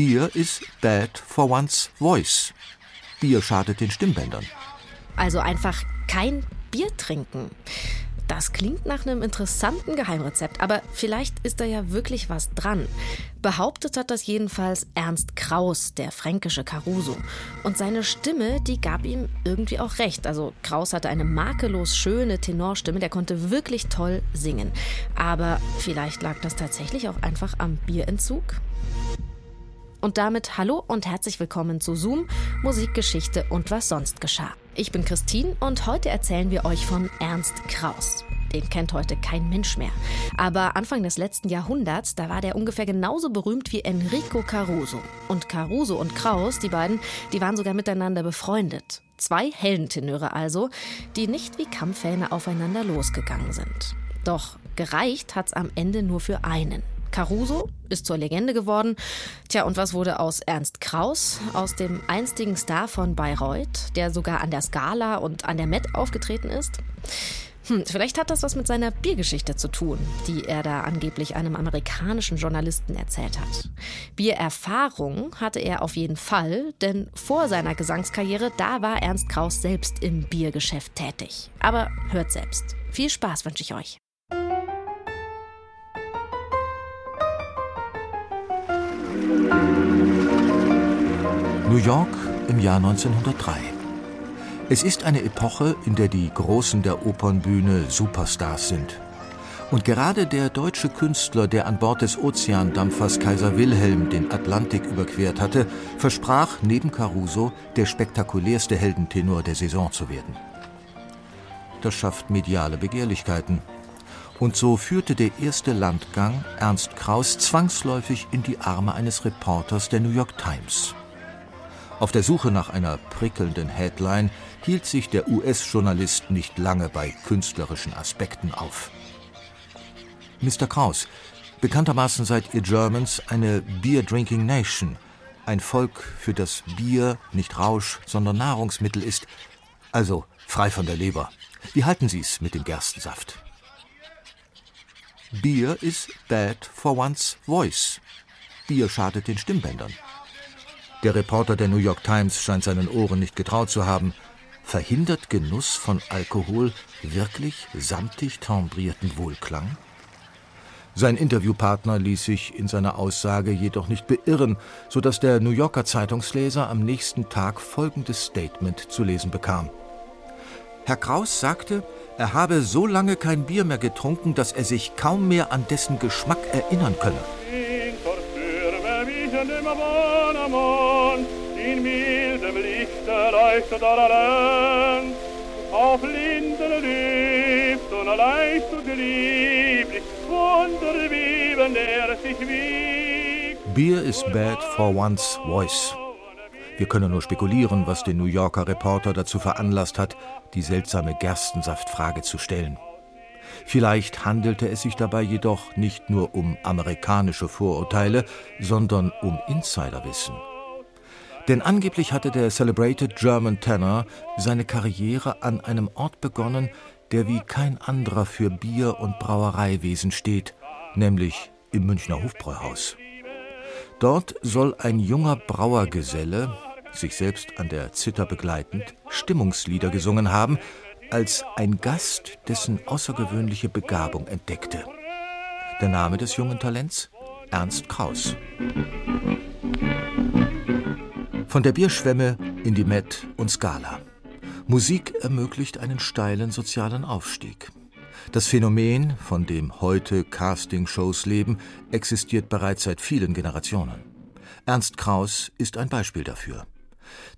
Beer is bad for one's voice. Bier schadet den Stimmbändern. Also einfach kein Bier trinken. Das klingt nach einem interessanten Geheimrezept, aber vielleicht ist da ja wirklich was dran. Behauptet hat das jedenfalls Ernst Kraus, der fränkische Caruso. Und seine Stimme, die gab ihm irgendwie auch recht. Also Kraus hatte eine makellos schöne Tenorstimme, der konnte wirklich toll singen. Aber vielleicht lag das tatsächlich auch einfach am Bierentzug? Und damit hallo und herzlich willkommen zu Zoom, Musikgeschichte und was sonst geschah. Ich bin Christine und heute erzählen wir euch von Ernst Kraus. Den kennt heute kein Mensch mehr. Aber Anfang des letzten Jahrhunderts, da war der ungefähr genauso berühmt wie Enrico Caruso. Und Caruso und Kraus, die beiden, die waren sogar miteinander befreundet. Zwei Heldentenöre also, die nicht wie Kampfhähne aufeinander losgegangen sind. Doch gereicht hat's am Ende nur für einen. Caruso ist zur Legende geworden. Tja, und was wurde aus Ernst Kraus, aus dem einstigen Star von Bayreuth, der sogar an der Scala und an der Met aufgetreten ist? Hm, vielleicht hat das was mit seiner Biergeschichte zu tun, die er da angeblich einem amerikanischen Journalisten erzählt hat. Biererfahrung hatte er auf jeden Fall, denn vor seiner Gesangskarriere, da war Ernst Kraus selbst im Biergeschäft tätig. Aber hört selbst. Viel Spaß wünsche ich euch. New York im Jahr 1903. Es ist eine Epoche, in der die Großen der Opernbühne Superstars sind. Und gerade der deutsche Künstler, der an Bord des Ozeandampfers Kaiser Wilhelm den Atlantik überquert hatte, versprach neben Caruso der spektakulärste Heldentenor der Saison zu werden. Das schafft mediale Begehrlichkeiten. Und so führte der erste Landgang Ernst Kraus zwangsläufig in die Arme eines Reporters der New York Times. Auf der Suche nach einer prickelnden Headline hielt sich der US-Journalist nicht lange bei künstlerischen Aspekten auf. Mr. Kraus, bekanntermaßen seid ihr Germans eine Beer-Drinking Nation, ein Volk, für das Bier nicht Rausch, sondern Nahrungsmittel ist, also frei von der Leber. Wie halten Sie es mit dem Gerstensaft? Beer is bad for one's voice. Bier schadet den Stimmbändern. Der Reporter der New York Times scheint seinen Ohren nicht getraut zu haben. Verhindert Genuss von Alkohol wirklich samtig timbrierten Wohlklang? Sein Interviewpartner ließ sich in seiner Aussage jedoch nicht beirren, so dass der New Yorker Zeitungsleser am nächsten Tag folgendes Statement zu lesen bekam. Herr Kraus sagte, er habe so lange kein Bier mehr getrunken, dass er sich kaum mehr an dessen Geschmack erinnern könne in mildem Lichte leuchtet allein. Auf Linden lebt und leicht und lieblich, wunderwiebend er sich wiegt. Beer is bad for one's voice. Wir können nur spekulieren, was den New Yorker Reporter dazu veranlasst hat, die seltsame Gerstensaftfrage zu stellen. Vielleicht handelte es sich dabei jedoch nicht nur um amerikanische Vorurteile, sondern um Insiderwissen. Denn angeblich hatte der celebrated German Tenor seine Karriere an einem Ort begonnen, der wie kein anderer für Bier- und Brauereiwesen steht, nämlich im Münchner Hofbräuhaus. Dort soll ein junger Brauergeselle, sich selbst an der Zither begleitend, Stimmungslieder gesungen haben, als ein Gast, dessen außergewöhnliche Begabung entdeckte. Der Name des jungen Talents? Ernst Kraus. Von der Bierschwemme in die Met und Skala. Musik ermöglicht einen steilen sozialen Aufstieg. Das Phänomen, von dem heute Castingshows leben, existiert bereits seit vielen Generationen. Ernst Kraus ist ein Beispiel dafür.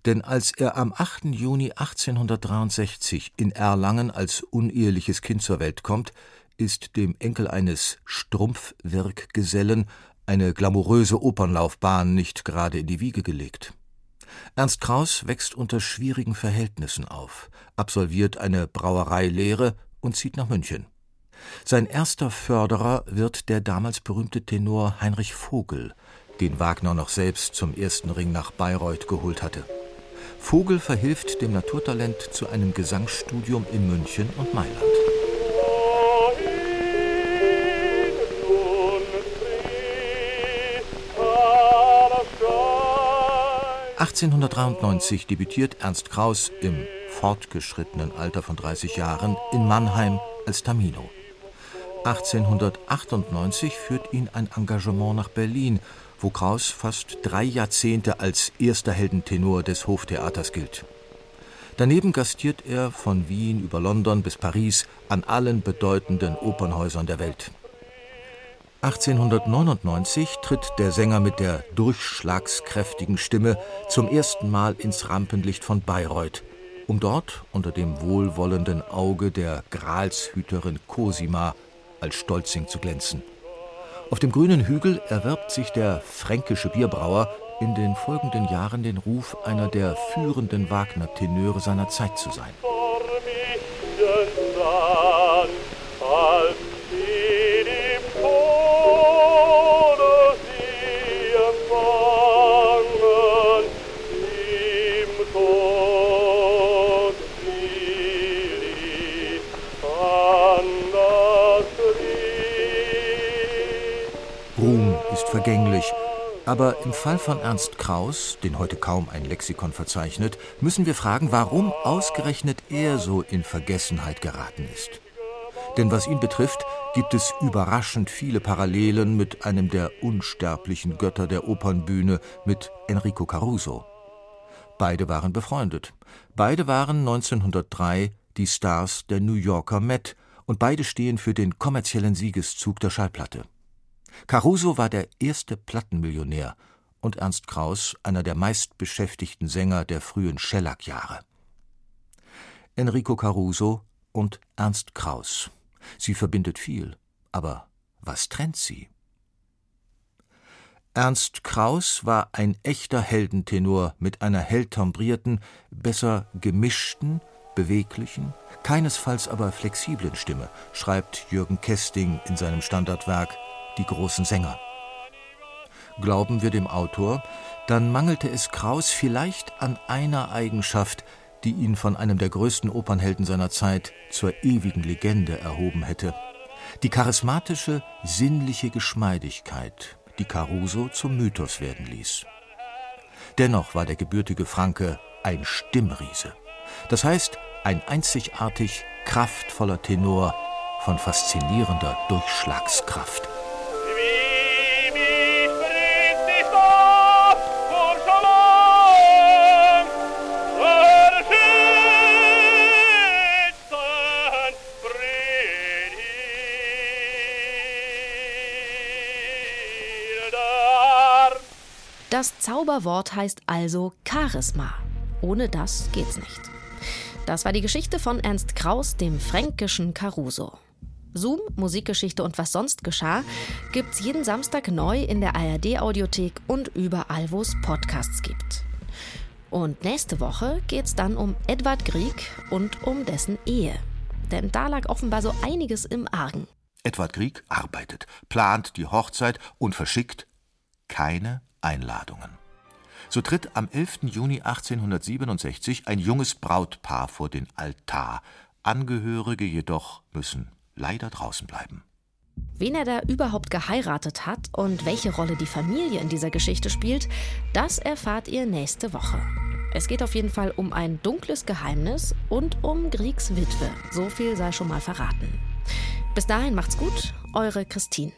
Denn als er am 8. Juni 1863 in Erlangen als uneheliches Kind zur Welt kommt, ist dem Enkel eines Strumpfwirkgesellen eine glamouröse Opernlaufbahn nicht gerade in die Wiege gelegt. Ernst Kraus wächst unter schwierigen Verhältnissen auf, absolviert eine Brauereilehre und zieht nach München. Sein erster Förderer wird der damals berühmte Tenor Heinrich Vogel, den Wagner noch selbst zum ersten Ring nach Bayreuth geholt hatte. Vogel verhilft dem Naturtalent zu einem Gesangsstudium in München und Mailand. Oh, 1893 debütiert Ernst Kraus im fortgeschrittenen Alter von 30 Jahren in Mannheim als Tamino. 1898 führt ihn ein Engagement nach Berlin, wo Kraus fast drei Jahrzehnte als erster Heldentenor des Hoftheaters gilt. Daneben gastiert er von Wien über London bis Paris an allen bedeutenden Opernhäusern der Welt. 1899 tritt der Sänger mit der durchschlagskräftigen Stimme zum ersten Mal ins Rampenlicht von Bayreuth, um dort unter dem wohlwollenden Auge der Gralshüterin Cosima als Stolzing zu glänzen. Auf dem grünen Hügel erwirbt sich der fränkische Bierbrauer in den folgenden Jahren den Ruf, einer der führenden Wagner-Tenöre seiner Zeit zu sein. Vergänglich. Aber im Fall von Ernst Kraus, den heute kaum ein Lexikon verzeichnet, müssen wir fragen, warum ausgerechnet er so in Vergessenheit geraten ist. Denn was ihn betrifft, gibt es überraschend viele Parallelen mit einem der unsterblichen Götter der Opernbühne, mit Enrico Caruso. Beide waren befreundet. Beide waren 1903 die Stars der New Yorker Met und beide stehen für den kommerziellen Siegeszug der Schallplatte. Caruso war der erste Plattenmillionär und Ernst Kraus einer der meistbeschäftigten Sänger der frühen Schellack-Jahre. Enrico Caruso und Ernst Kraus. Sie verbindet viel, aber was trennt sie? Ernst Kraus war ein echter Heldentenor mit einer hell timbrierten, besser gemischten, beweglichen, keinesfalls aber flexiblen Stimme, schreibt Jürgen Kesting in seinem Standardwerk die großen Sänger. Glauben wir dem Autor, dann mangelte es Kraus vielleicht an einer Eigenschaft, die ihn von einem der größten Opernhelden seiner Zeit zur ewigen Legende erhoben hätte. Die charismatische, sinnliche Geschmeidigkeit, die Caruso zum Mythos werden ließ. Dennoch war der gebürtige Franke ein Stimmriese. Das heißt, ein einzigartig kraftvoller Tenor von faszinierender Durchschlagskraft. Das Zauberwort heißt also Charisma. Ohne das geht's nicht. Das war die Geschichte von Ernst Kraus, dem fränkischen Caruso. Zoom, Musikgeschichte und was sonst geschah, gibt's jeden Samstag neu in der ARD-Audiothek und überall, wo es Podcasts gibt. Und nächste Woche geht's dann um Edward Grieg und um dessen Ehe. Denn da lag offenbar so einiges im Argen. Edward Grieg arbeitet, plant die Hochzeit und verschickt keine Einladungen. So tritt am 11. Juni 1867 ein junges Brautpaar vor den Altar. Angehörige jedoch müssen leider draußen bleiben. Wen er da überhaupt geheiratet hat und welche Rolle die Familie in dieser Geschichte spielt, das erfahrt ihr nächste Woche. Es geht auf jeden Fall um ein dunkles Geheimnis und um Griegs Witwe. So viel sei schon mal verraten. Bis dahin macht's gut, eure Christine.